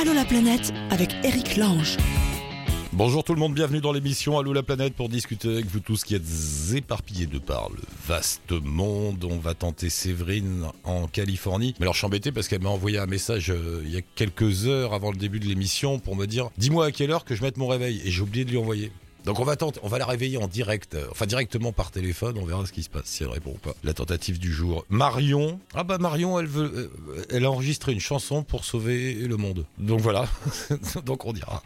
Allô la planète avec Eric Lange. Bonjour tout le monde, bienvenue dans l'émission Allô la planète pour discuter avec vous tous qui êtes éparpillés de par le vaste monde. On va tenter Séverine en Californie. Mais alors je suis embêté parce qu'elle m'a envoyé un message euh, il y a quelques heures avant le début de l'émission pour me dire dis-moi à quelle heure que je mette mon réveil et j'ai oublié de lui envoyer. Donc on va la réveiller en direct, euh, enfin directement par téléphone, on verra ce qui se passe, si elle répond ou pas. La tentative du jour. Marion, ah bah Marion, elle veut, euh, elle a enregistré une chanson pour sauver le monde. Donc voilà, donc on dira.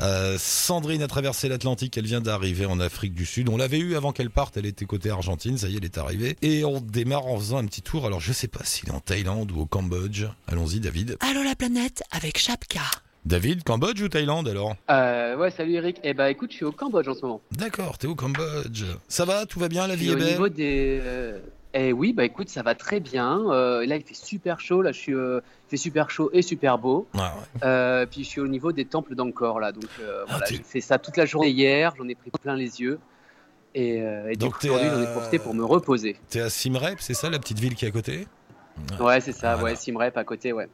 Euh, Sandrine a traversé l'Atlantique, elle vient d'arriver en Afrique du Sud. On l'avait eu avant qu'elle parte, elle était côté Argentine, ça y est, elle est arrivée. Et on démarre en faisant un petit tour. Alors je sais pas s'il est en Thaïlande ou au Cambodge. Allons-y, David. Allô la planète avec Chapka. David, Cambodge ou Thaïlande alors? Euh, ouais, salut Eric. Eh bah écoute, je suis au Cambodge en ce moment. D'accord, t'es au Cambodge. Ça va, tout va bien, la vie est au belle? niveau des. euh, Eh oui, bah écoute, ça va très bien. Euh, là, il fait super chaud. Là, je suis. euh, Il fait super chaud et super beau. Ouais. Euh, puis je suis au niveau des temples d'Angkor là. Donc euh, Ah, voilà, j'ai fait ça toute la journée hier. J'en ai pris plein les yeux. Et, et Donc aujourd'hui, j'en ai profité pour me reposer. T'es à Simrep, c'est ça, la petite ville qui est à côté? Ouais, c'est ça. Voilà. Ouais, Simrep à côté, ouais.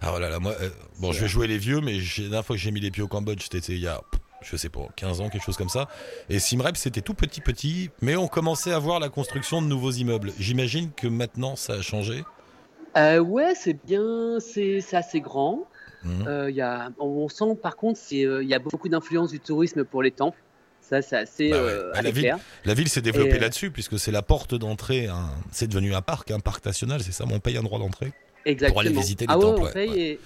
Ah voilà, là, moi, euh, bon, je vais jouer les vieux, mais la dernière fois que j'ai mis les pieds au Cambodge, c'était il y a, je sais pas, 15 ans, quelque chose comme ça. Et Simrep, c'était tout petit, petit, mais on commençait à voir la construction de nouveaux immeubles. J'imagine que maintenant, ça a changé. Euh, ouais, c'est bien. C'est c'est assez grand. Mhm. Euh, y a, on sent par contre, euh, il y a beaucoup d'influence du tourisme pour les temples. Ça, c'est assez, Bah ouais. euh, Bah, assez la ville- clair. La ville s'est développée euh, là-dessus, puisque c'est la porte d'entrée. hein. C'est devenu un parc, un parc national, c'est ça On paye un droit d'entrée Exactement. aller visiter les ah ouais, temples, on ouais, paye ouais.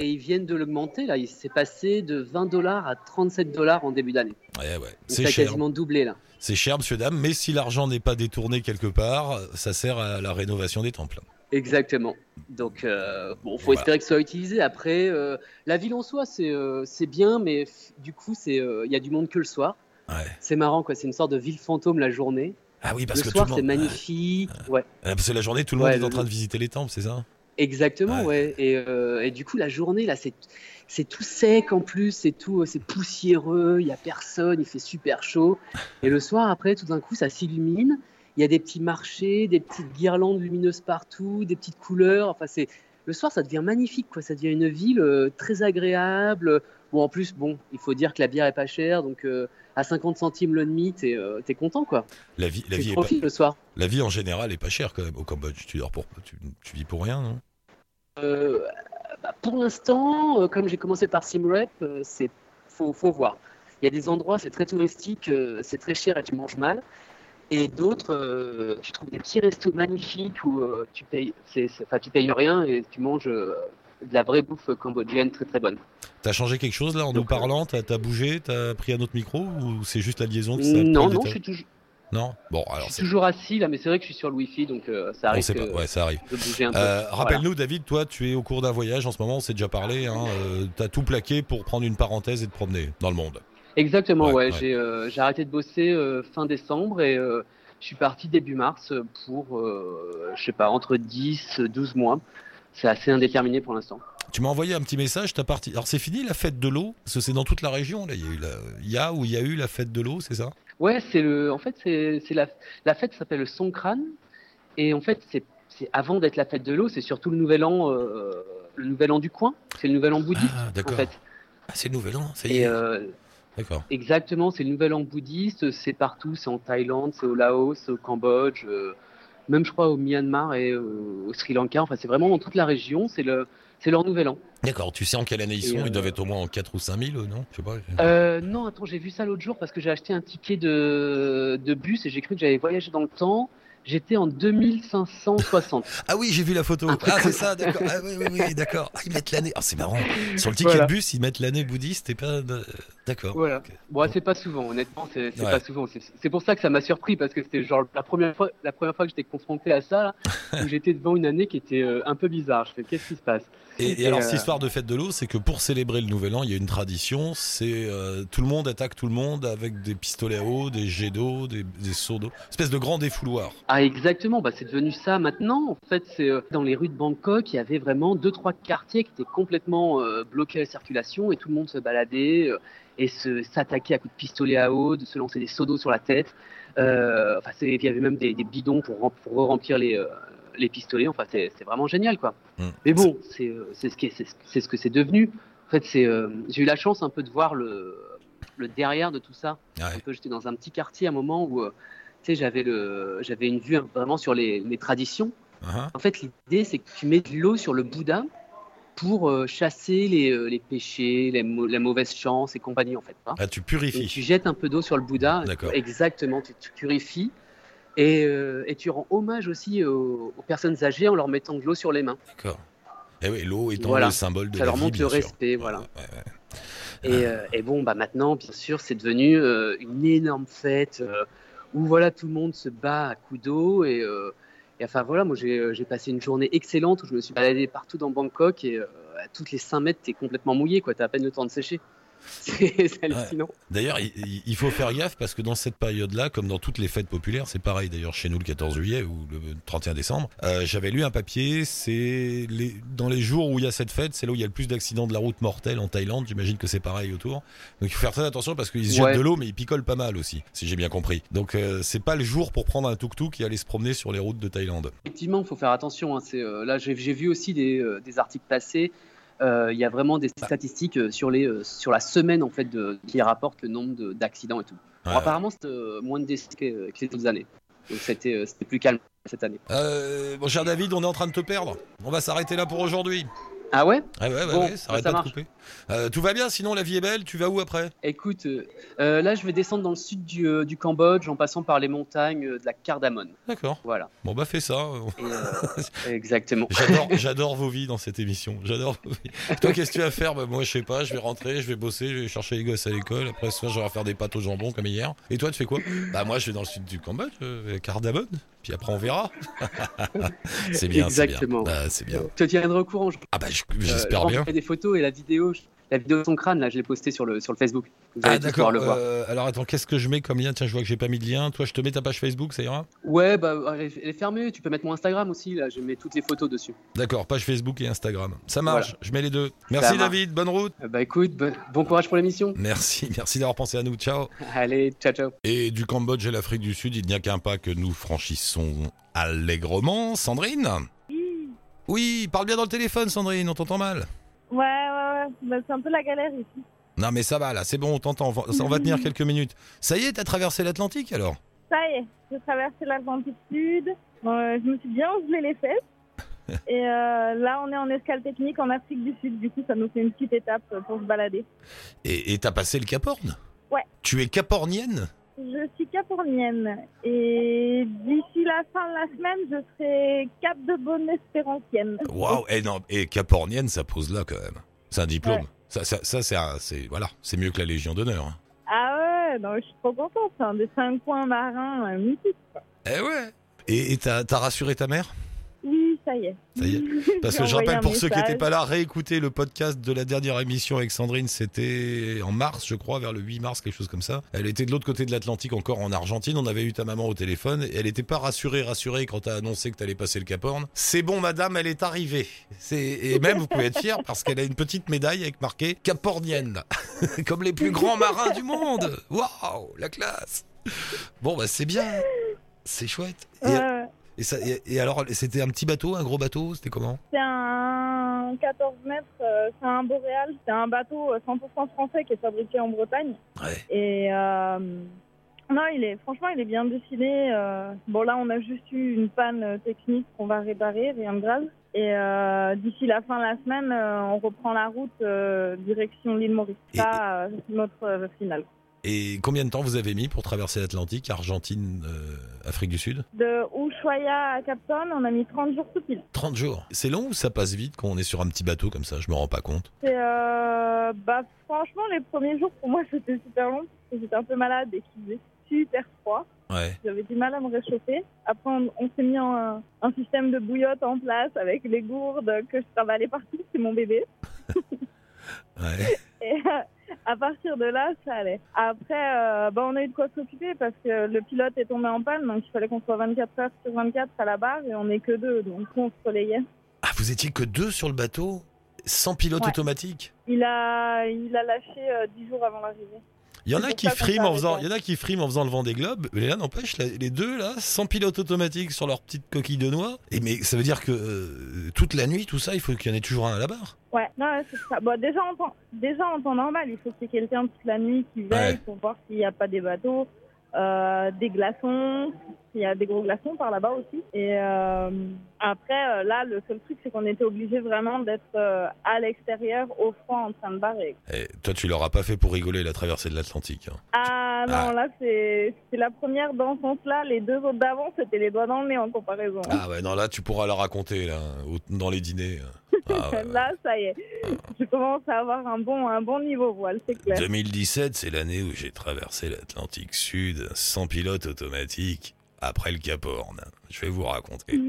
Et, ils viennent de l'augmenter. Là, il s'est passé de 20 dollars à 37 dollars en début d'année. Donc C'est cher. quasiment doublé là. C'est cher, monsieur, dame, mais si l'argent n'est pas détourné quelque part, ça sert à la rénovation des temples. Exactement. Donc, euh, bon, faut Voilà. espérer que ce soit utilisé. Après, euh, la ville en soi, c'est euh, bien, mais du coup, il y a du monde que le soir. Ouais. C'est marrant, quoi. C'est une sorte de ville fantôme la journée. Ah oui, parce le que soir, tout le c'est magnifique. Ouais. Ah, Parce que la journée, tout le Ouais, monde est en train de visiter les temples, c'est ça? Exactement, Ouais. ouais. Et, euh, et du coup, la journée, là, c'est c'est tout sec en plus, c'est tout, c'est poussiéreux, il y a personne, il fait super chaud. Et le soir, après, tout d'un coup, ça s'illumine. Il y a des petits marchés, des petites guirlandes lumineuses partout, des petites couleurs. Enfin, c'est le soir, ça devient magnifique, quoi. Ça devient une ville euh, très agréable. Bon, en plus, bon, il faut dire que la bière est pas chère, donc euh, à 50 centimes le demi, t'es euh, t'es content, quoi. La vie, la Tu vie, est pas- profites le soir. la vie en général est pas chère quand même au Cambodge. Tu dors pour, tu, tu vis pour rien, non? Euh, bah, pour l'instant, comme j'ai commencé par Simrep, c'est faut, faut voir. Il y a des endroits, c'est très touristique, c'est très cher et tu manges mal. Et d'autres, euh, tu trouves des petits restos magnifiques où euh, tu payes, c'est, enfin, tu payes rien et tu manges euh, de la vraie bouffe cambodgienne très très bonne. T'as changé quelque chose là en nous Donc, euh, parlant? T'as as bougé? T'as pris un autre micro? Ou c'est juste la liaison qui Non, non, je suis, toujours, Non? Bon, alors je suis toujours assis là, mais c'est vrai que je suis sur le Wi-Fi, donc euh, ça On arrive sait que- pas, ouais, ça arrive. Euh, Voilà. Rappelle-nous, David, toi, tu es au cours d'un voyage en ce moment, on s'est déjà parlé. Hein, euh, T'as tout plaqué pour prendre une parenthèse et te promener dans le monde. Exactement, Ouais, ouais. ouais. J'ai euh, j'ai arrêté de bosser euh, fin décembre et euh, je suis parti début mars pour, je sais pas, entre 10 12 mois. C'est assez indéterminé pour l'instant. Tu m'as envoyé un petit message, t'as parti. Alors c'est fini la fête de l'eau? Parce que c'est dans toute la région, là. Il y a eu la... il y a ou il y a eu la fête de l'eau, c'est ça? Ouais, c'est le, en fait, c'est c'est la, la fête s'appelle le Songkran et en fait, c'est c'est avant d'être la fête de l'eau, c'est surtout le nouvel an, le nouvel an du coin. C'est le nouvel an bouddhiste Ah, en d'accord. fait. Ah, c'est le nouvel an, ça y est. D'accord. Exactement, c'est le nouvel an bouddhiste, c'est partout, c'est en Thaïlande, c'est au Laos, au Cambodge, euh, même je crois au Myanmar et euh, au Sri Lanka, enfin c'est vraiment dans toute la région, c'est le c'est leur nouvel an. D'accord, tu sais en quelle année ils sont? Euh, Ils doivent être au moins en 4 ou 5 000, non? Je sais pas. Euh, non, attends, j'ai vu ça l'autre jour parce que j'ai acheté un ticket de, de bus et j'ai cru que j'avais voyagé dans le temps. J'étais en 2560. Ah oui, j'ai vu la photo. Ah, c'est ça, d'accord. Ah oui, oui, oui, d'accord. Ah, ils mettent l'année. Ah, c'est marrant. Sur le ticket Voilà. de bus, ils mettent l'année bouddhiste et pas. D'accord. Voilà. Bon, c'est pas souvent, honnêtement, c'est Ouais. pas souvent. C'est c'est pour ça que ça m'a surpris parce que c'était genre la première fois, la première fois que j'étais confronté à ça, là, où j'étais devant une année qui était euh, un peu bizarre. Je fais qu'est-ce qui se passe? Et, et Et, alors, euh, cette histoire de fête de l'eau, c'est que pour célébrer le nouvel an, il y a une tradition. C'est euh, tout le monde attaque tout le monde avec des pistolets à eau, des jets d'eau, des, des seaux d'eau. Espèce de grand défouloir. Ah exactement, bah, c'est devenu ça maintenant. En fait, c'est euh, dans les rues de Bangkok, il y avait vraiment deux trois quartiers qui étaient complètement euh, bloqués à la circulation et tout le monde se baladait euh, et se s'attaquait à coups de pistolet à eau, de se lancer des seaux d'eau sur la tête. Enfin, il y avait même des, des bidons pour, pour remplir les les pistolets. Enfin, c'est vraiment génial, quoi. Mm. Mais bon, c'est c'est ce qui c'est que c'est devenu. En fait, c'est, j'ai eu la chance un peu de voir le, le derrière de tout ça. Ouais. J'étais dans un petit quartier à un moment où, sais, j'avais le, j'avais une vue vraiment sur les, les traditions. Hein En fait, l'idée, c'est que tu mets de l'eau sur le Bouddha pour euh, chasser les, euh, les péchés, les la mauvaise chance et compagnie, en fait. hein. Ah, tu Donc, purifies. tu jettes un peu d'eau sur le Bouddha. D'accord. Exactement, tu, tu purifies. Et, euh, et tu rends hommage aussi aux, aux personnes âgées en leur mettant de l'eau sur les mains. D'accord. Et oui, l'eau étant Voilà. le symbole de Ça la leur montre le sûr. respect, voilà. Ouais, ouais, ouais. Et, euh, et bon, bah maintenant, bien sûr, c'est devenu une énorme fête où voilà, tout le monde se bat à coups d'eau. Et, euh, enfin voilà, moi j'ai euh, j'ai passé une journée excellente où je me suis baladé partout dans Bangkok et euh, à toutes les 5 mètres, t'es complètement mouillé, quoi. T'as à peine le temps de sécher. C'est. D'ailleurs, il- faut faire gaffe parce que dans cette période-là, comme dans toutes les fêtes populaires, c'est pareil d'ailleurs chez nous le 14 juillet ou le 31 décembre, euh, j'avais lu un papier, c'est les, dans les jours où il y a cette fête, c'est là où il y a le plus d'accidents de la route mortels en Thaïlande, j'imagine que c'est pareil autour. Donc il faut faire très attention parce qu'ils se jettent Ouais. de l'eau mais ils picolent pas mal aussi, si j'ai bien compris. Donc euh, c'est pas le jour pour prendre un tuk-tuk et aller se promener sur les routes de Thaïlande. Effectivement, il faut faire attention. hein. C'est, euh, là, j'ai j'ai vu aussi des, euh, des articles passés. Euh, Il y a vraiment des statistiques euh, sur, les, euh, sur la semaine en fait, de, qui rapportent le nombre de- d'accidents et tout. Bon, apparemment, c'était euh, moins de décès que, que les autres années. Donc c'était plus calme cette année. Euh, mon cher David, on est en train de te perdre. On va s'arrêter là pour aujourd'hui. Ah ouais Ah ouais, ouais, Bon, ouais, ça arrête ça pas de marche. couper. Euh, tout va bien, sinon la vie est belle. Tu vas où après? Écoute, euh, euh, là, je vais descendre dans le sud du, euh, du Cambodge en passant par les montagnes de la Cardamone. D'accord. Voilà. Bon bah fais ça. Exactement. J'adore, vos vies dans cette émission. J'adore vos vies. Toi, qu'est-ce que tu vas faire? Bah, Moi, je sais pas. Je vais rentrer, je vais bosser, je vais chercher les gosses à l'école. Après, ce soir, je vais faire des pâtes au jambon comme hier. Et toi, tu fais quoi? Bah moi, je vais dans le sud du Cambodge, Cardamone. Puis après, on verra. c'est bien. Exactement. Ah, c'est bien. Je te tiendrai au courant. je- Ah bah, euh, j'espère je bien. des photos et la vidéo, je- la vidéo de son crâne, là, je l'ai postée sur le, sur le Facebook. Vous allez Ah d'accord. pouvoir le voir. euh, alors attends, qu'est-ce que je mets comme lien Tiens, je vois que j'ai pas mis de lien. Toi, je te mets ta page Facebook, ça ira Ouais, bah, elle est fermée. Tu peux mettre mon Instagram aussi. Là, je mets toutes les photos dessus. D'accord, page Facebook et Instagram. Ça marche. Voilà. Je mets les deux. Merci. David. Bonne route. Euh, Bah écoute, bon, bon courage pour l'émission. Merci, merci d'avoir pensé à nous. Ciao. Allez, ciao, ciao. Et du Cambodge et l'Afrique du Sud, il n'y a qu'un pas que nous franchissons allègrement. Sandrine? Oui, parle bien dans le téléphone, Sandrine, on t'entend mal. Ouais, ouais, ouais. Bah, c'est un peu la galère ici. Non, mais ça va, là, c'est bon, on t'entend. On va- on va tenir quelques minutes. Ça y est, t'as traversé l'Atlantique alors? Ça y est, j'ai traversé l'Atlantique Sud. Euh, je me suis bien gelé les fesses. Et euh, là, on est en escale technique en Afrique du Sud. Du coup, ça nous fait une petite étape pour se balader. Et et t'as passé le Cap Horn? Ouais. Tu es capornienne? Je suis capornienne. Et d'ici la fin de la semaine, je serai cap de bonne espérancienne. Waouh Et non, et capornienne, ça pose là quand même. C'est un diplôme. Ouais. Ça, ça, ça, c'est voilà, c'est mieux que la Légion d'honneur. hein. Ah ouais, non, je suis trop contente. C'est un des cinq coins marins mythiques. Eh ouais. Et t'as rassuré ta mère? Ça y est. Ça y est. Parce que je rappelle pour ceux qui n'étaient pas là, réécouter le podcast de la dernière émission avec Sandrine, c'était en mars, je crois, vers le 8 mars, quelque chose comme ça. Elle était de l'autre côté de l'Atlantique, encore en Argentine. On avait eu ta maman au téléphone et elle n'était pas rassurée, rassurée quand t'as annoncé que t'allais passer le Cap Horn. C'est bon, madame, elle est arrivée. C'est et même vous pouvez être fier parce qu'elle a une petite médaille avec marqué Capornienne, comme les plus grands marins du monde. Waouh, la classe. Bon bah c'est bien, c'est chouette. Et. Et ça, et- et alors, c'était un petit bateau, un gros bateau, c'était comment? C'est un 14 mètres, euh, c'est un boréal, c'est un bateau euh, 100% français qui est fabriqué en Bretagne. Ouais. Et euh, non, il est, franchement, il est bien dessiné. euh. bon, là, on a juste eu une panne euh, technique qu'on va réparer, rien de grave. Et euh, d'ici la fin de la semaine, euh, on reprend la route euh, direction l'île Maurice. Ça, euh, c'est notre euh, finale. Et combien de temps vous avez mis pour traverser l'Atlantique, Argentine, euh, Afrique du Sud? De Ushuaia à Capton, on a mis 30 jours tout pile. 30 jours. C'est long ou ça passe vite quand on est sur un petit bateau comme ça? Je me rends pas compte. C'est, euh, bah, franchement, les premiers jours, pour moi, c'était super long parce que j'étais un peu malade et qu'il faisait super froid. Ouais. J'avais du mal à me réchauffer. Après, on, on s'est mis en- un système de bouillotte en place avec les gourdes que je travaillais partout. C'est mon bébé. Ouais. Et à partir de là, ça allait. Après, euh, bah, on a eu de quoi s'occuper parce que le pilote est tombé en panne. Donc, il fallait qu'on soit 24 heures sur 24 à la barre et on n'est que deux. Donc, on se relayait. Ah, vous étiez que deux sur le bateau Sans pilote Ouais. automatique? Il a, il a lâché euh, 10 jours avant l'arrivée. Il y en a qui friment en faisant, il y en a qui friment en faisant le vent des globes, mais là n'empêche les deux là sans pilote automatique sur leur petite coquille de noix. Et mais ça veut dire que euh, toute la nuit tout ça, il faut qu'il y en ait toujours un à la barre. Ouais, non, ouais, c'est ça. Bon, déjà, en temps, déjà, en temps normal, il faut y ait quelqu'un toute la nuit qui veille Ouais. pour voir s'il n'y a pas des bateaux, euh, des glaçons, s'il y a des gros glaçons par là-bas aussi. Et euh, après, euh, là, le seul truc, c'est qu'on était obligé vraiment d'être euh, à l'extérieur, au froid, en train de barrer. Eh, toi, tu l'auras pas fait pour rigoler la traversée de l'Atlantique. hein. Ah non, Ah. là, c'est la première dans ce sens-là. Les deux autres d'avant, c'était les doigts dans le nez en comparaison. Ah ouais, non, là, tu pourras la raconter là, dans les dîners. Ah ouais, ouais. Là, ça y est, je commence à avoir un bon, un bon niveau voile, c'est clair. 2017, c'est l'année où j'ai traversé l'Atlantique Sud sans pilote automatique après le Cap Horn. Je vais vous raconter.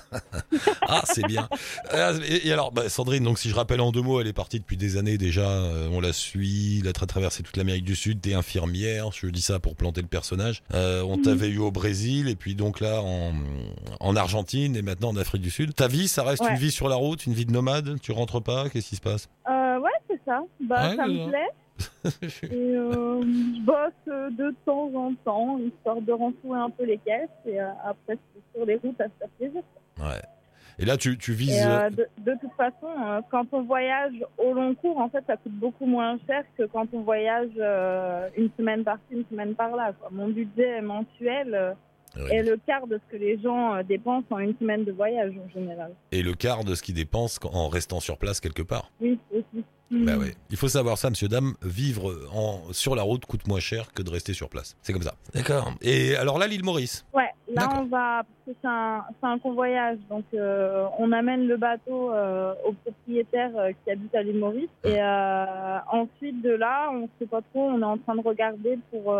ah, c'est bien. Euh, Et, et alors, bah, Sandrine, donc si je rappelle en deux mots, elle est partie depuis des années déjà. euh, on la suit, elle a tra- traversé toute l'Amérique du Sud, t'es infirmière. Je dis ça pour planter le personnage. Euh, on t'avait eu au Brésil et puis donc là en, en Argentine et maintenant en Afrique du Sud. Ta vie, ça reste Ouais. une vie sur la route, une vie de nomade? Tu rentres pas? Qu'est-ce qui se passe? Euh, ouais, c'est ça. Bah, Ouais, ça me plaît. Et euh, je bosse euh, de temps en temps, histoire de renflouer un peu les caisses. Et euh, après, sur les routes, à se faire plaisir. Ouais. Et là, tu, tu vises. Euh, de, de toute façon, euh, quand on voyage au long cours, en fait, ça coûte beaucoup moins cher que quand on voyage euh, une semaine par-ci, une semaine par-là. Mon budget mensuel est le quart de ce que les gens euh, dépensent en une semaine de voyage en général. et le quart de ce qu'ils dépensent en restant sur place quelque part. Oui, aussi. Bah Mhm. ouais. Il faut savoir ça, monsieur, dame. Vivre en, sur la route coûte moins cher que de rester sur place. C'est comme ça. D'accord. Et alors là, l'île Maurice. Ouais, là on va, parce que c'est un, un convoyage, donc euh, on amène le bateau euh, au propriétaire euh, qui habite à l'île Maurice. Et ensuite de là, on sait pas trop, on est en train de regarder pour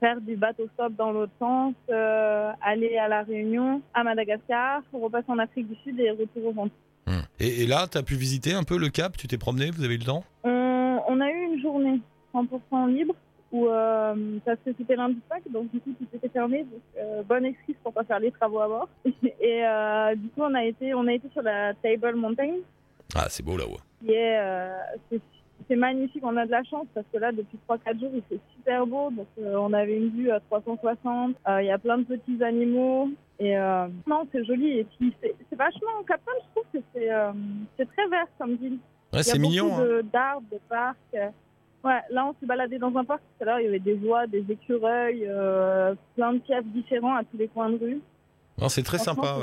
faire du bateau stop dans l'autre sens, aller à La Réunion, à Madagascar, repasser en Afrique du Sud et retour au Ventoux. Hmm. Et, et là, tu as pu visiter un peu le Cap? Tu t'es promené? Vous avez eu le temps? On, on a eu une journée 100% libre où euh, parce que c'était lundi de Pâques, donc du coup tout était fermé, donc euh, bonne excuse pour pas faire les travaux à bord. Et euh, du coup on a été on a été sur la Table Mountain, Ah, c'est beau là-haut. euh, c'est- c'est magnifique, on a de la chance parce que là depuis 3-4 jours il fait super beau, donc on avait une vue à 360, euh, il y a plein de petits animaux et non c'est joli et puis c'est c'est vachement Captain je trouve que c'est c'est très vert comme ville. Ouais, Il y a c'est mignon. beaucoup hein. de- d'arbres, de, parcs. Ouais, là, on s'est baladé dans un parc tout à l'heure. Il y avait des oies, des écureuils, euh, plein de pièces différents à tous les coins de rue. Non, c'est très sympa.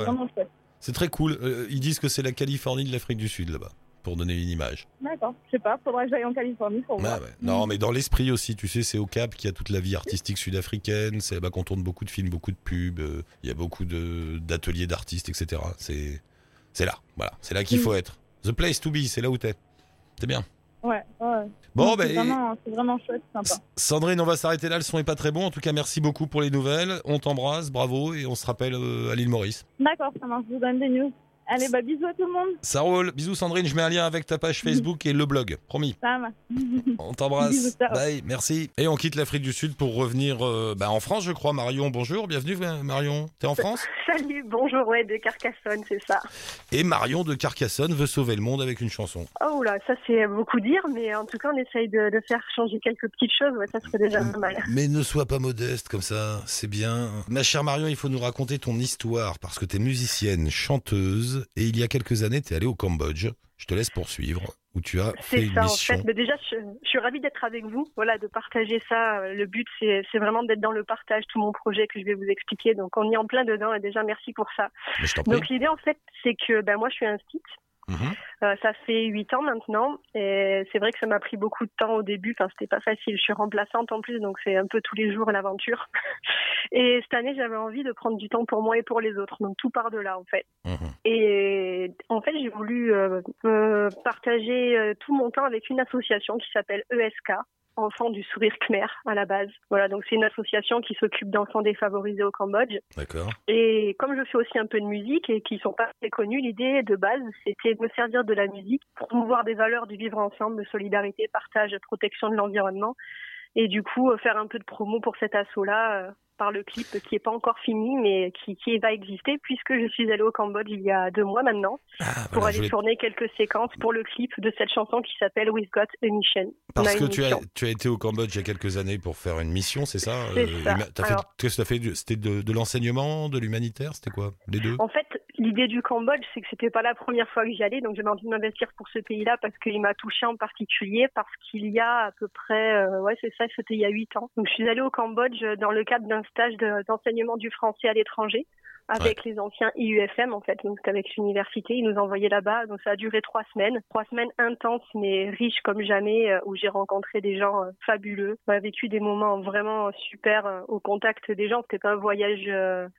C'est ouais. très cool. Euh, ils disent que c'est la Californie de l'Afrique du Sud là-bas, pour donner une image. D'accord. Je sais pas, faudrait que j'aille en Californie pour voir. Ah ouais. Non, mais dans l'esprit aussi, tu sais, c'est au Cap qu'il y a toute la vie artistique sud-africaine. C'est là-bas qu'on tourne beaucoup de films, beaucoup de pubs. euh, Il y a beaucoup d'ateliers d'artistes, etc. C'est c'est là, voilà. C'est là qu'il Mm. faut être. The place to be, c'est là où t'es. C'est bien. Ouais, ouais. Bon, ben, c'est vraiment, chouette, sympa. Sandrine, on va s'arrêter là. Le son est pas très bon. En tout cas, merci beaucoup pour les nouvelles. On t'embrasse, bravo, et on se rappelle euh, à l'île Maurice. D'accord, ça marche. Je vous donne des news. Allez, bah bisous à tout le monde. Ça roule. Bisous, Sandrine. Je mets un lien avec ta page Facebook et le blog. Promis. Ça va. On t'embrasse. Bye, merci. Et on quitte l'Afrique du Sud pour revenir euh, bah, en France, je crois. Marion, bonjour, bienvenue euh, Marion. T'es en France? Salut, bonjour, ouais, de Carcassonne, c'est ça. Et Marion de Carcassonne veut sauver le monde avec une chanson. Oh là, ça c'est beaucoup dire, mais en tout cas, on essaye de, de faire changer quelques petites choses, ouais, ça serait déjà pas mal. Mais ne sois pas modeste comme ça, c'est bien. Ma chère Marion, il faut nous raconter ton histoire parce que t'es musicienne, chanteuse et il y a quelques années, t'es allée au Cambodge. Je te laisse poursuivre où tu as fait C'est une ça, en fait. Mais déjà, je, je suis ravie d'être avec vous, voilà, de partager ça. Le but, c'est vraiment d'être dans le partage, tout mon projet que je vais vous expliquer. Donc, on y est en plein dedans et déjà, merci pour ça. Donc, l'idée, en fait, c'est que ben, moi, je suis un site. Mhm. Euh, ça fait huit ans maintenant et c'est vrai que ça m'a pris beaucoup de temps au début. Enfin, c'était pas facile. Je suis remplaçante en plus, donc c'est un peu tous les jours l'aventure. Et cette année, j'avais envie de prendre du temps pour moi et pour les autres. Donc tout part de là en fait. Mhm. Et en fait, j'ai voulu euh, euh, partager tout mon temps avec une association qui s'appelle ESK. Enfants du sourire khmer à la base. Voilà, donc c'est une association qui s'occupe d'enfants défavorisés au Cambodge. D'accord. Et comme je fais aussi un peu de musique et qui sont pas très connus, l'idée de base, c'était de me servir de la musique pour promouvoir des valeurs du vivre ensemble, de solidarité, partage, protection de l'environnement. Et du coup, euh, faire un peu de promo pour cet assaut-là euh, par le clip qui est pas encore fini, mais qui, qui va exister puisque je suis allée au Cambodge il y a deux mois maintenant Ah, pour voilà, je aller voulais- tourner quelques séquences pour le clip de cette chanson qui s'appelle We've Got a Mission. On Parce que tu as, mission. tu as été au Cambodge il y a quelques années pour faire une mission, c'est ça Euh, ça. Qu'est-ce que tu as fait C'était de, de l'enseignement, de l'humanitaire C'était quoi Les deux? En fait, l'idée du Cambodge, c'est que c'était pas la première fois que j'y allais, donc j'avais envie de m'investir pour ce pays-là parce qu'il m'a touché en particulier, parce qu'il y a à peu près, euh, ouais, c'est ça, c'était il y a huit ans. Donc je suis allée au Cambodge dans le cadre d'un stage d'enseignement du français à l'étranger avec les anciens IUFM en fait, donc avec l'université, ils nous envoyaient là-bas. Donc ça a duré trois semaines, trois semaines intenses mais riches comme jamais, euh, où j'ai rencontré des gens euh, fabuleux. On a vécu des moments vraiment super euh, au contact des gens. C'était pas un voyage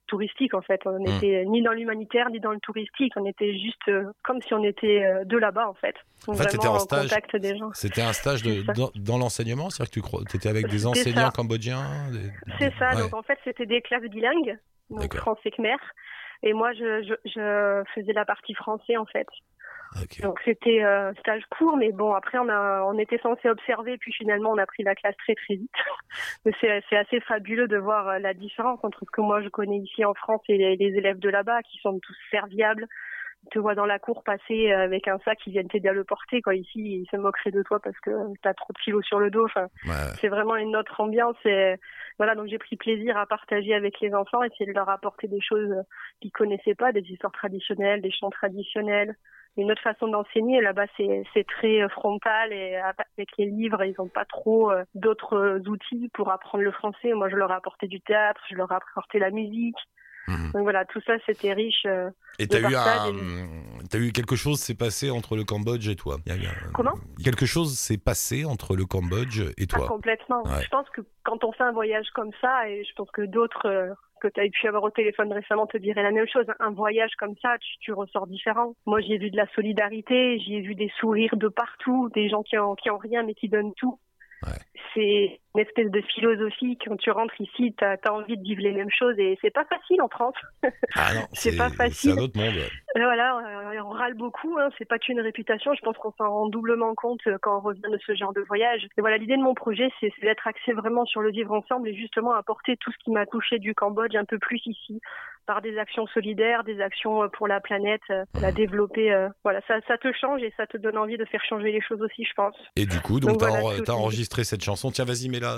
touristique en fait. On n'était hmm. ni dans l'humanitaire ni dans le touristique. On était juste comme si on était de là-bas en fait. en fait, c'était un stage. C'était un stage de, dans, l'enseignement, c'est-à-dire que tu crois, étais avec des enseignants cambodgiens. C'est ça. Donc en fait, c'était des classes bilingues donc français khmer. Et moi, je, je, je, faisais la partie français en fait. Donc c'était un euh, stage court, mais bon après on a on était censé observer, puis finalement on a pris la classe très très vite. mais c'est c'est assez fabuleux de voir euh, la différence entre ce que moi je connais ici en France et les, les élèves de là-bas qui sont tous serviables, te voient dans la cour passer euh, avec un sac, ils viennent t'aider à le porter. Quoi. Ici, ils se moqueraient de toi parce que t'as trop de kilos sur le dos. Enfin, C'est vraiment une autre ambiance. Et voilà, donc j'ai pris plaisir à partager avec les enfants, essayer de leur apporter des choses qu'ils connaissaient pas, des histoires traditionnelles, des chants traditionnels, une autre façon d'enseigner. Là-bas, c'est très frontal et avec les livres, ils n'ont pas trop euh, d'autres outils pour apprendre le français. Moi, je leur ai apporté du théâtre, je leur ai apporté la musique. Mhm. Donc voilà, tout ça, c'était riche. Euh, et tu as, eu un... as eu quelque chose s'est passé entre le Cambodge et toi? Comment? Quelque chose s'est passé entre le Cambodge et toi? ah, Complètement. Je pense que quand on fait un voyage comme ça, et je pense que d'autres euh, que tu as pu avoir au téléphone récemment te diraient la même chose. Un voyage comme ça, tu, tu ressors différent. Moi, j'ai vu de la solidarité, j'ai vu des sourires de partout, des gens qui ont, qui ont rien mais qui donnent tout. Ouais. C'est une espèce de philosophie. Quand tu rentres ici, tu as, envie de vivre les mêmes choses et c'est pas facile en France. Ah non, c'est pas facile. C'est un autre monde. Voilà, on râle beaucoup. Hein, c'est pas qu'une réputation. Je pense qu'on s'en rend doublement compte euh, quand on revient de ce genre de voyage. Et voilà, l'idée de mon projet, c'est d'être axé vraiment sur le vivre ensemble et justement apporter tout ce qui m'a touché du Cambodge un peu plus ici par des actions solidaires, des actions euh, pour la planète, euh, la développer. voilà, ça, ça te change et ça te donne envie de faire changer les choses aussi, je pense. Et du coup, donc, tu as, enregistré cette chanson. Tiens, vas-y, mets-la,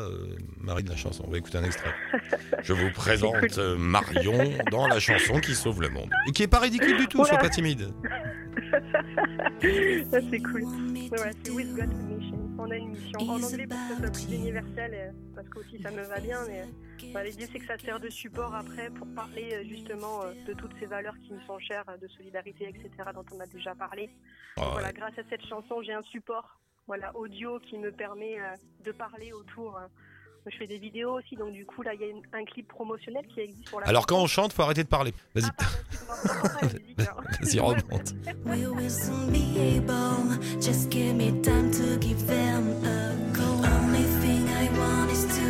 Marie de la chanson. On va écouter un extrait. Je vous présente Marion dans la chanson qui sauve le monde. Et qui est pas ridicule du tout sois pas timide. c'est cool. c'est With God. On a une mission en anglais pour que ça soit plus universel, euh, parce qu'aussi ça me va bien. Mais euh, l'idée c'est que ça sert de support après pour parler euh, justement de toutes ces valeurs qui me sont chères, de solidarité, etc., dont on a déjà parlé. Voilà, grâce à cette chanson, j'ai un support voilà, audio qui me permet de parler autour je fais des vidéos aussi, donc du coup, là, il y a un clip promotionnel qui existe pour la. Alors, quand on chante, faut arrêter de parler. Vas-y. Ah, Vas-y, remonte. Just give me time to give them a call. Only thing I want is to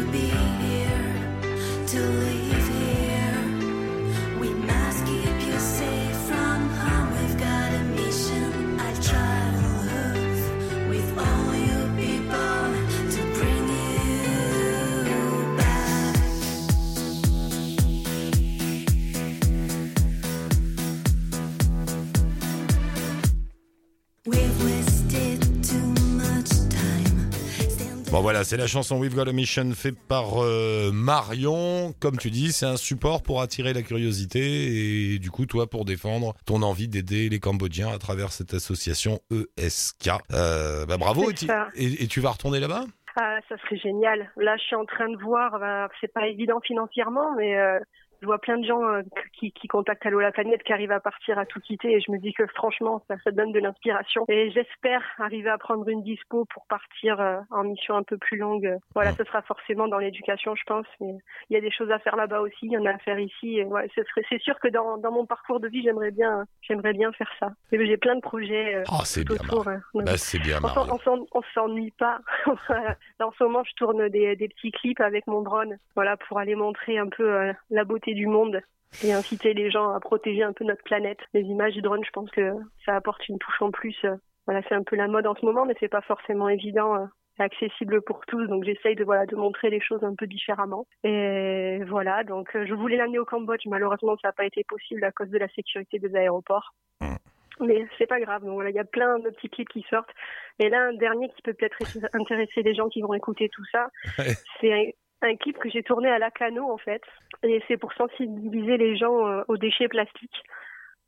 Bon voilà, c'est la chanson We've Got a Mission fait par euh, Marion. Comme tu dis, c'est un support pour attirer la curiosité et du coup toi pour défendre ton envie d'aider les Cambodgiens à travers cette association ESK. Euh, bah, bravo et, tu vas retourner là-bas? Ah, ça serait génial. Là, je suis en train de voir, bah, c'est pas évident financièrement, mais euh, je vois plein de gens euh, qui, qui contactent Allo la planète qui arrivent à partir à tout quitter et je me dis que franchement ça, ça donne de l'inspiration et j'espère arriver à prendre une dispo pour partir euh, en mission un peu plus longue. Voilà, ce sera forcément dans l'éducation je pense, mais il y a des choses à faire là-bas aussi, il y en a à faire ici. Et ouais, c'est sûr que dans, dans mon parcours de vie j'aimerais bien j'aimerais bien faire ça. J'ai plein de projets. oh, c'est bien. Hein. Bah, c'est bien. On, on s'ennuie pas. en ce moment je tourne des, des petits clips avec mon drone, voilà pour aller montrer un peu la beauté du monde et inciter les gens à protéger un peu notre planète. Les images du drone, je pense que ça apporte une touche en plus. Voilà, c'est un peu la mode en ce moment, mais c'est pas forcément évident euh, accessible pour tous donc j'essaye de voilà de montrer les choses un peu différemment et voilà donc euh, je voulais l'amener au Cambodge malheureusement ça n'a pas été possible à cause de la sécurité des aéroports mmh. mais c'est pas grave donc voilà il y a plein de petits clips qui sortent et là un dernier qui peut peut-être intéresser les gens qui vont écouter tout ça c'est un clip que j'ai tourné à Lacano en fait, et c'est pour sensibiliser les gens euh, aux déchets plastiques.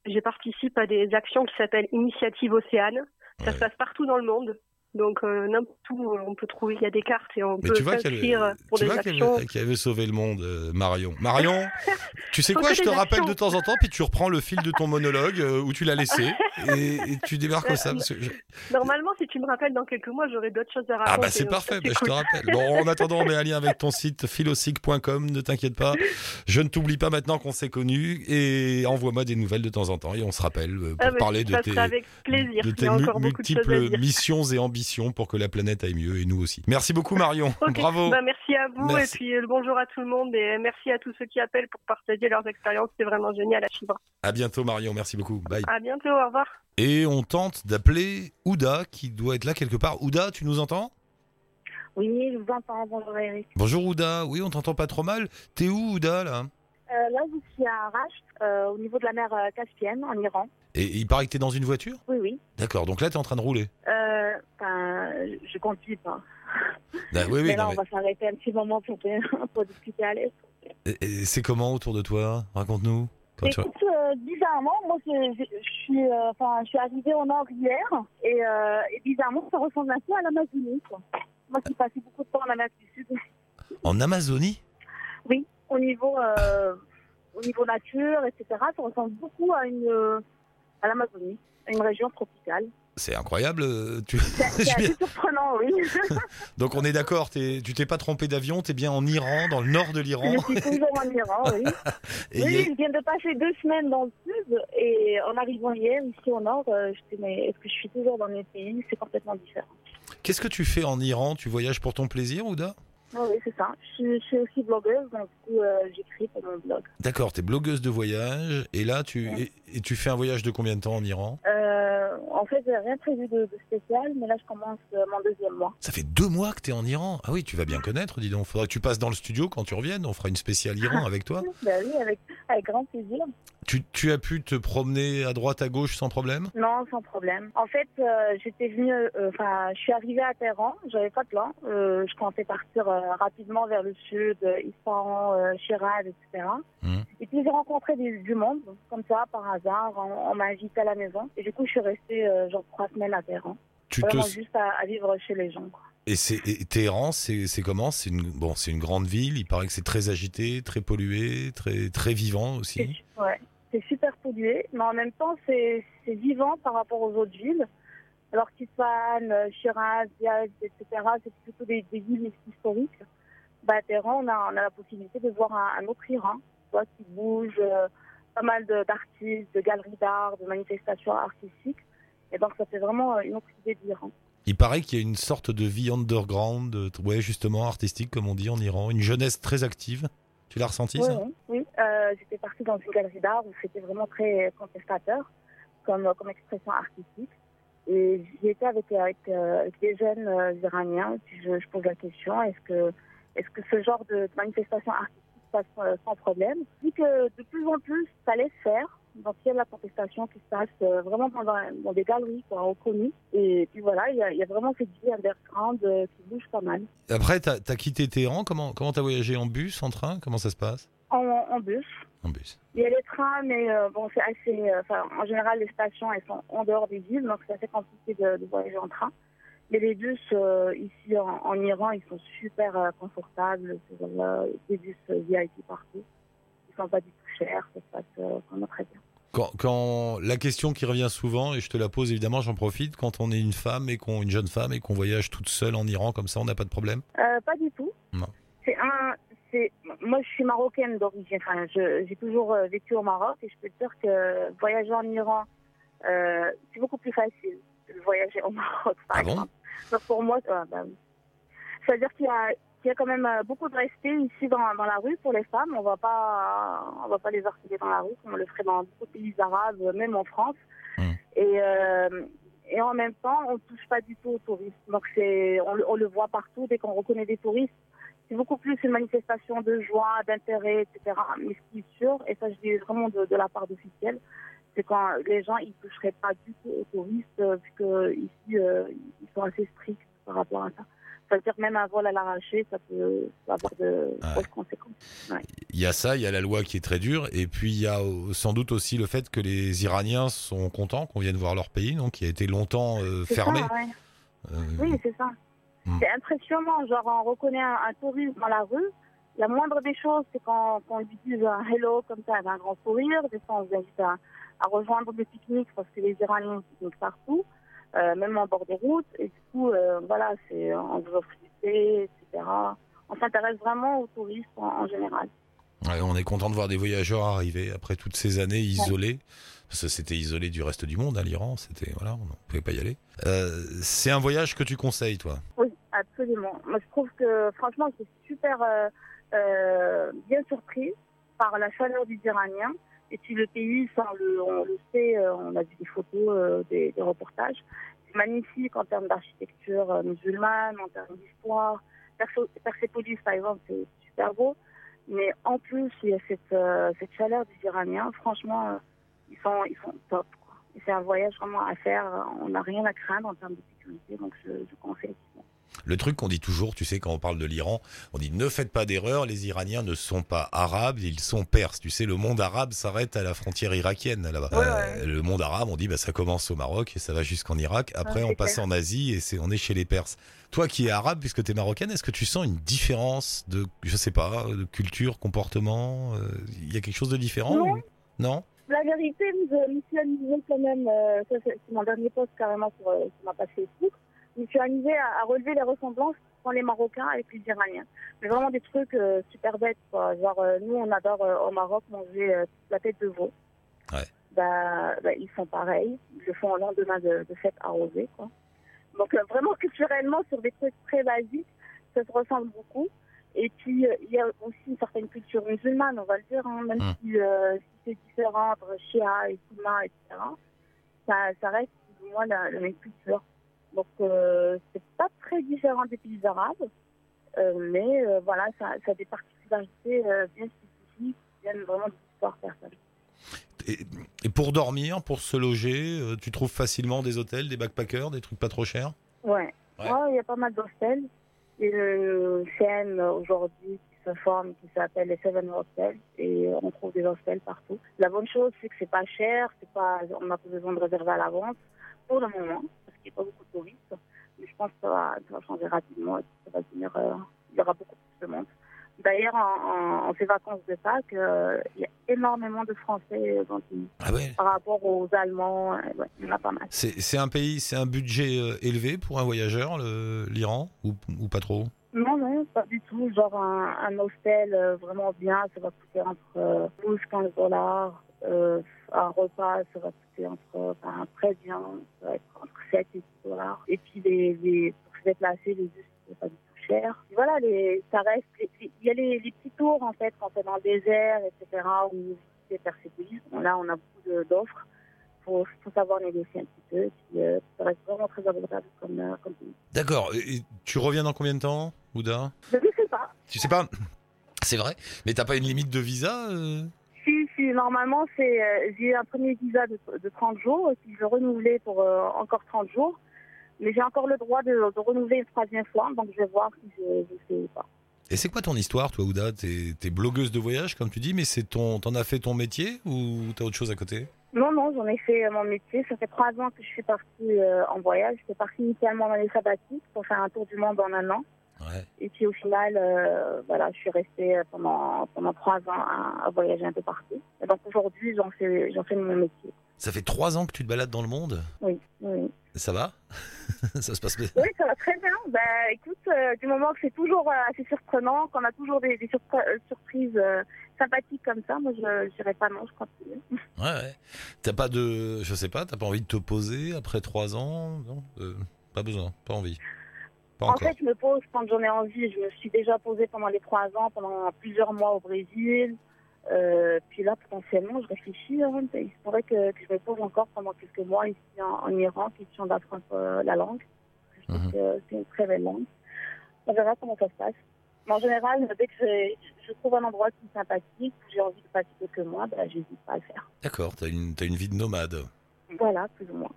Je participe à des actions qui s'appellent Initiative Océane. Ça Ouais. se passe partout dans le monde. Donc euh, n'importe où on peut trouver, il y a des cartes et on Mais peut s'inscrire pour tu des vois actions. veut- qu'elle veut sauver le monde, euh, Marion. Marion, tu sais quoi Je te rappelle actions. de temps en temps, puis tu reprends le fil de ton monologue euh, où tu l'as laissé et, et tu débarques comme ça. je- Normalement, si tu me rappelles dans quelques mois, j'aurai d'autres choses à raconter. Ah bah c'est parfait, bah, je te rappelle. Bon, en attendant, on met un lien avec ton site philosic.com, ne t'inquiète pas. Je ne t'oublie pas maintenant qu'on s'est connus et envoie-moi des nouvelles de temps en temps et on se rappelle euh, pour Ah, mais parler de tes, avec plaisir. de mu- de multiples missions et ambitions pour que la planète aille mieux et nous aussi. Merci beaucoup Marion, bravo. Bah, merci à vous Merci. et puis euh, le bonjour à tout le monde et merci à tous ceux qui appellent pour partager leurs expériences. C'est vraiment génial à suivre. À bientôt Marion, merci beaucoup. Bye. À bientôt, au revoir. Et on tente d'appeler Ouda qui doit être là quelque part. Ouda, tu nous entends? Oui, je vous entends. Bonjour Eric. Bonjour Ouda, oui on t'entend pas trop mal. T'es où Ouda là? Euh, là, je suis à Rasht, euh, au niveau de la mer euh, Caspienne, en Iran. Et il paraît que t'es dans une voiture? Oui, oui. D'accord, donc là t'es en train de rouler. Euh, Enfin, je- conduis pas. Ah, oui, oui, mais là, non, on va s'arrêter un petit moment pour, pour discuter à l'aise. mais- c'est comment autour de toi? Raconte-nous. Tu- Écoute, euh, bizarrement, moi, je je suis, euh, enfin, je suis arrivée au nord hier et, euh, et bizarrement, ça ressemble un peu à l'Amazonie. Moi qui passais beaucoup de temps en Amérique du Sud. En Amazonie? Oui, au niveau, euh, au niveau nature, etc., ça ressemble beaucoup à une, à l'Amazonie, une région tropicale. C'est incroyable. euh, Tu... C'est assez surprenant, oui. Donc on est d'accord, tu t'es pas trompé d'avion, t'es bien en Iran, dans le nord de l'Iran. Je suis toujours en Iran, oui. Et oui, a- je viens de passer deux semaines dans le sud et en arrivant hier ici au nord, euh, je mais est-ce que je suis toujours dans mes pays? C'est complètement différent. Qu'est-ce que tu fais en Iran? Tu voyages pour ton plaisir, Ouda? Oui, c'est ça. Je suis, je suis aussi blogueuse, donc du coup, euh, j'écris pour mon blog. D'accord, t'es blogueuse de voyage, et là tu Ouais. et, et tu fais un voyage de combien de temps en Iran? Euh, en fait, j'ai rien prévu de, de spécial, mais là, je commence euh, mon deuxième mois. Ça fait deux mois que t'es en Iran? Ah oui, tu vas bien connaître, dis donc. Faudra que tu passes dans le studio quand tu reviennes. On fera une spéciale Iran avec toi. Ben oui, avec, avec grand plaisir. Tu, tu as pu te promener à droite, à gauche sans problème? Non, sans problème. En fait, euh, j'étais venue, enfin, je suis arrivée à Téhéran, j'avais pas de plan. Je comptais partir rapidement vers le sud, euh, Isfahan, euh, Shiraz, etc. Mhm. Et puis j'ai rencontré des- du monde, comme ça, par hasard. On, on m'a invité à la maison. Et du coup, je suis restée euh, genre trois semaines à Téhéran. Tu te Vraiment juste à, à vivre chez les gens. quoi. et c'est et Téhéran, c'est comment? C'est une bon, c'est une grande ville. Il paraît que c'est très agité, très pollué, très très vivant aussi. C'est ouais, c'est super pollué, mais en même temps, c'est c'est vivant par rapport aux autres villes. Alors qu'Isfahan, euh, Shiraz, Diaz, etc., c'est plutôt des, des villes historiques. Bah, à Téhéran, on a, on a la possibilité de voir un, un autre Iran, vois, qui bouge, euh, pas mal d'artistes, de, galeries d'art, de manifestations artistiques. Et donc, ça fait vraiment euh, une autre idée d'Iran. Il paraît qu'il y a une sorte de vie underground, euh, ouais, justement artistique comme on dit en Iran, une jeunesse très active. Tu l'as ressenti Oui, ça? Oui. oui. Euh, J'étais partie dans une galerie d'art où c'était vraiment très contestateur comme, comme expression artistique. Et j'y étais avec, avec, euh, avec des jeunes euh, iraniens. Puis je, je pose la question est-ce que, ce genre de manifestation artistique passe euh, sans problème? Je dis que de plus en plus, ça laisse faire. Donc il y a de la contestation qui se passe vraiment dans, dans des galeries quoi, reconnues. Et puis voilà, il y a, il y a vraiment cette vie underground qui bouge pas mal. Après, t'as as quitté Téhéran. Comment comment t'as voyagé en bus, en train Comment ça se passe? En, en bus. En bus. Il y a les trains, mais euh, bon, c'est assez. euh, Enfin, en général, les stations, elles sont en dehors des villes, donc c'est assez compliqué de, de voyager en train. Mais les bus euh, ici en, en Iran, ils sont super confortables. C'est des bus VIP partout. Ils sont pas du tout chers. Ça se passe vraiment très bien. Quand, quand la question qui revient souvent, et je te la pose évidemment, j'en profite, quand on est une femme et qu'on une jeune femme et qu'on voyage toute seule en Iran comme ça, on n'a pas de problème? Euh, pas du tout. Non. C'est un. C'est moi, je suis marocaine d'origine. Enfin, j'ai toujours euh, vécu au Maroc et je peux te dire que voyager en Iran, euh, c'est beaucoup plus facile que de voyager au Maroc, par Ah bon exemple. Donc pour moi, euh, oui. c'est-à-dire qu'il y y a quand même euh, beaucoup de respect ici dans, dans la rue pour les femmes. On va pas on va pas les harceler dans la rue comme on le ferait dans beaucoup de pays arabes, même en France. Hmm. Et euh, et en même temps, on touche pas du tout aux touristes. Donc on, on le voit partout dès qu'on reconnaît des touristes c'est beaucoup plus une manifestation de joie, d'intérêt, etc. Mais ce qui est sûr, et ça je dis vraiment de, de la part d'officiels, c'est quand les gens ils toucheraient pas du tout aux touristes, euh, ici euh, ils sont assez stricts par rapport à ça. C'est-à-dire même un vol à l'arraché, ça peut, avoir de ouais. grosses conséquences. Il y a ça, il y a la loi qui est très dure, et puis il y a sans doute aussi le fait que les Iraniens sont contents qu'on vienne voir leur pays, donc qui a été longtemps euh, fermé. ça, ouais. Euh, Oui, c'est ça. Hmm. C'est impressionnant. Genre, on reconnaît un, un touriste dans la rue. La moindre des choses, c'est quand, quand on lui dit un hello comme ça, avec un grand sourire. Des fois, on vous invite à, à rejoindre des pique-niques parce que les Iraniens pique-niquent partout, euh, même en bord des routes. Et du coup, euh, voilà, c'est on vous offre du thé, etc. On s'intéresse vraiment aux touristes en, en général. ouais, on est content de voir des voyageurs arriver après toutes ces années isolés. Parce que c'était isolé du reste du monde, à l'Iran, c'était voilà, on ne pouvait pas y aller. Euh, c'est un voyage que tu conseilles, toi? Oui, absolument. Moi, je trouve que franchement, je suis super euh, euh, bien surprise par la chaleur des Iraniens. Et puis le pays, ça, on le, sait, on a vu des photos, des, reportages. C'est magnifique en termes d'architecture musulmane, en termes d'histoire. Persépolis, par exemple, c'est super beau. Mais en plus, il y a cette, chaleur des Iraniens. Franchement, ils sont, ils sont top. c'est un voyage vraiment à faire. On n'a rien à craindre en termes de sécurité. Donc, je, je conseille. Le truc qu'on dit toujours, tu sais, quand on parle de l'Iran, on dit ne faites pas d'erreur, les Iraniens ne sont pas arabes, ils sont perses. Tu sais, le monde arabe s'arrête à la frontière irakienne là-bas. Ouais, ouais. Euh, le monde arabe, on dit bah ça commence au Maroc et ça va jusqu'en Irak. Après, Ouais, on passe clair. en Asie et c'est on est chez les Perses. Toi qui es arabe, puisque tu es marocaine, est-ce que tu sens une différence de, je sais pas, de culture, comportement euh, Il y a quelque chose de différent Non. ou- Non? La vérité, je me suis amusée quand même, euh, ça c'est mon dernier poste carrément sur, euh, sur ma page Facebook, je me suis amusée à, à relever les ressemblances dans les Marocains avec les Iraniens. Mais vraiment des trucs euh, super bêtes, quoi. Genre, euh, nous, on adore euh, au Maroc manger euh, la tête de veau. Ouais. Bah, bah, ils font pareil. Ils le font au lendemain de, de fête arrosée, quoi. Donc, euh, vraiment, culturellement, sur des trucs très basiques, ça se ressemble beaucoup. Et puis, euh, il y a aussi une certaine culture musulmane, on va le dire, hein, même Mm. si, euh, si c'est différent entre Shia et Sunna, etc. Ça, ça reste ou moins la, la même culture. Donc, euh, c'est pas très différent des pays arabes, euh, mais voilà, ça, ça a des particularités bien spécifiques, qui viennent vraiment de l'histoire personnelle. et, et pour dormir, pour se loger, tu trouves facilement des hôtels, des backpackers, des trucs pas trop chers? Ouais. Ouais. Ouais, il y a pas mal d'hostels. Une chaîne aujourd'hui qui se forme, qui s'appelle les Seven Hostels, et on trouve des hostels partout. La bonne chose, c'est que c'est pas cher, c'est pas, on n'a pas besoin de réserver à l'avance, pour le moment, parce qu'il n'y a pas beaucoup de touristes. Mais je pense que ça va, changer rapidement, et ça va devenir, euh, il y aura beaucoup plus de monde. D'ailleurs, en, en, en ces vacances de Pâques, euh, il y a énormément de Français dans le. Ah ouais Par rapport aux Allemands, euh, ouais, il y en a pas mal. C'est un pays, c'est un budget euh, élevé pour un voyageur, l'Iran, ou, ou pas trop? Non, non, pas du tout. Genre un, un hostel euh, vraiment bien, ça va coûter entre euh, 12 15 dollars. Euh, un repas, ça va coûter entre, enfin, très bien, ça va être entre 7 et 10 dollars. Et puis les, les, pour se déplacer, les bus, c'est pas du tout voilà, les, ça reste, il y a les, les petits tours en fait, quand c'est dans le désert, etc., où c'est. Bon, là, on a beaucoup d'offres. Faut, faut savoir négocier un petit peu. Puis, euh, ça reste vraiment très abordable comme, euh, comme. D'accord. Tu reviens dans combien de temps, Ouda Je ne sais pas. Tu sais pas? C'est vrai Mais t'as pas une limite de visa euh? Si, si, normalement, c'est euh, j'ai un premier visa de, de 30 jours, et puis je renouvelé pour encore 30 jours. Mais j'ai encore le droit de, de renouveler une troisième fois, donc je vais voir si je, je fais ou pas. Et c'est quoi ton histoire, toi, Ouda? T'es t'es blogueuse de voyage, comme tu dis, mais c'est ton, t'en as fait ton métier ou t'as autre chose à côté? Non, non, j'en ai fait euh, mon métier. Ça fait trois ans que je suis partie euh, en voyage. J'étais partie initialement dans les sabbatiques pour faire un tour du monde en un an. Ouais. Et puis au final, euh, voilà, je suis restée pendant, pendant trois ans à, à voyager un peu partout. Et donc aujourd'hui, j'en fais, j'en fais mon métier. Ça fait trois ans que tu te balades dans le monde Oui, oui. Ça va Ça se passe bien Oui, ça va très bien. Ben, écoute, euh, du moment que c'est toujours euh, assez surprenant, qu'on a toujours des, euh, surprises sympathiques comme ça, moi je dirais pas non, je continue. Ouais, ouais. T'as pas de. Je sais pas, t'as pas envie de te poser après trois ans? Non Pas besoin, pas envie. Pas En encore. fait, je me pose quand j'en ai envie. Je me suis déjà posée pendant les trois ans, pendant plusieurs mois au Brésil. Euh, puis là, potentiellement, je réfléchis. hein. Il se pourrait que, que je me pose encore pendant quelques mois ici en, en Iran, question d'apprendre euh, la langue. Je trouve Mhm. que c'est une très belle langue. On verra comment ça se passe. Mais en général, dès que je, je trouve un endroit qui est sympathique, où j'ai envie de passer quelques mois, ben, j'hésite pas à le faire. D'accord, t'as une, t'as une vie de nomade. Voilà, plus ou moins.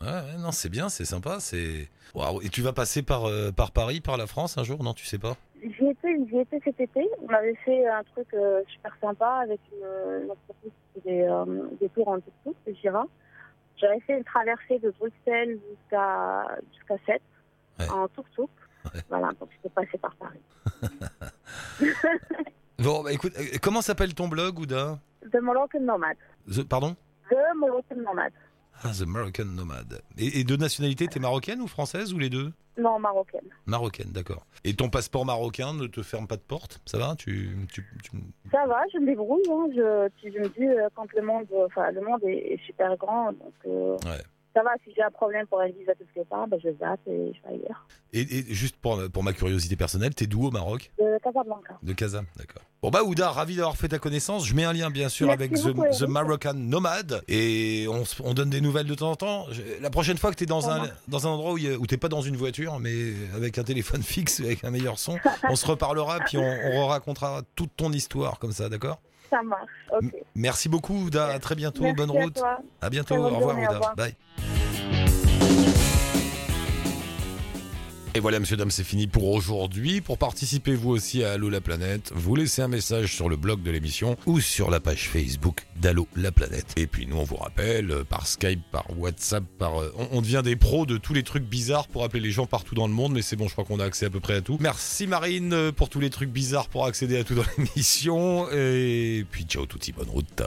Ouais, ouais, non, c'est bien, c'est sympa, c'est. Waouh. Et tu vas passer par, euh, par Paris, par la France un jour? Non, tu sais pas? J'y étais, j'y étais cet été. On avait fait un truc euh, super sympa avec une, une entreprise qui des, euh, des tours en tuk-tuk, de Jira. J'avais fait une traversée de Bruxelles jusqu'à jusqu'à 7 Ouais. en tuk-tuk. Ouais. Voilà, donc j'étais passé par Paris. Bon, bah écoute, euh, comment s'appelle ton blog, Ouda? The Moroccan Nomad. The- Pardon? The Moroccan Nomad. Ah, The American Nomad. Et, et de nationalité, t'es marocaine ou française ou les deux? Non, marocaine. Marocaine, d'accord. Et ton passeport marocain ne te ferme pas de porte? Ça va? Tu, tu, tu- Ça va, je me débrouille. Hein. Je, me dis, euh, quand le monde, enfin, le monde est, est super grand, donc euh, Ouais. Ça va. Si j'ai un problème pour un visa quelque part, ben, je zappe et je vais ailleurs. Et, et juste pour, pour ma curiosité personnelle, t'es d'où au Maroc? De Casablanca. De Casa, d'accord. Bon bah Ouda, ravi d'avoir fait ta connaissance. Je mets un lien bien sûr Merci avec The, beaucoup. The Moroccan Nomad et on, on donne des nouvelles de temps en temps. Je- la prochaine fois que t'es dans un, dans un endroit où, où t'es pas dans une voiture mais avec un téléphone fixe avec un meilleur son, on se reparlera puis on, on racontera toute ton histoire comme ça, d'accord? Ça marche. Merci beaucoup Ouda, à très bientôt, Merci bonne à route. toi. À bientôt, au revoir journée, au Ouda. revoir. Bye. Et voilà, monsieur, dame, c'est fini pour aujourd'hui. Pour participer, vous aussi, à Allo la planète, vous laissez un message sur le blog de l'émission ou sur la page Facebook d'Allo la planète. Et puis, nous, on vous rappelle, euh, par Skype, par WhatsApp, par. euh, on, on devient des pros de tous les trucs bizarres pour appeler les gens partout dans le monde, mais c'est bon, je crois qu'on a accès à peu près à tout. Merci, Marine, euh, pour tous les trucs bizarres pour accéder à tout dans l'émission. Et puis, ciao, touti, bonne route.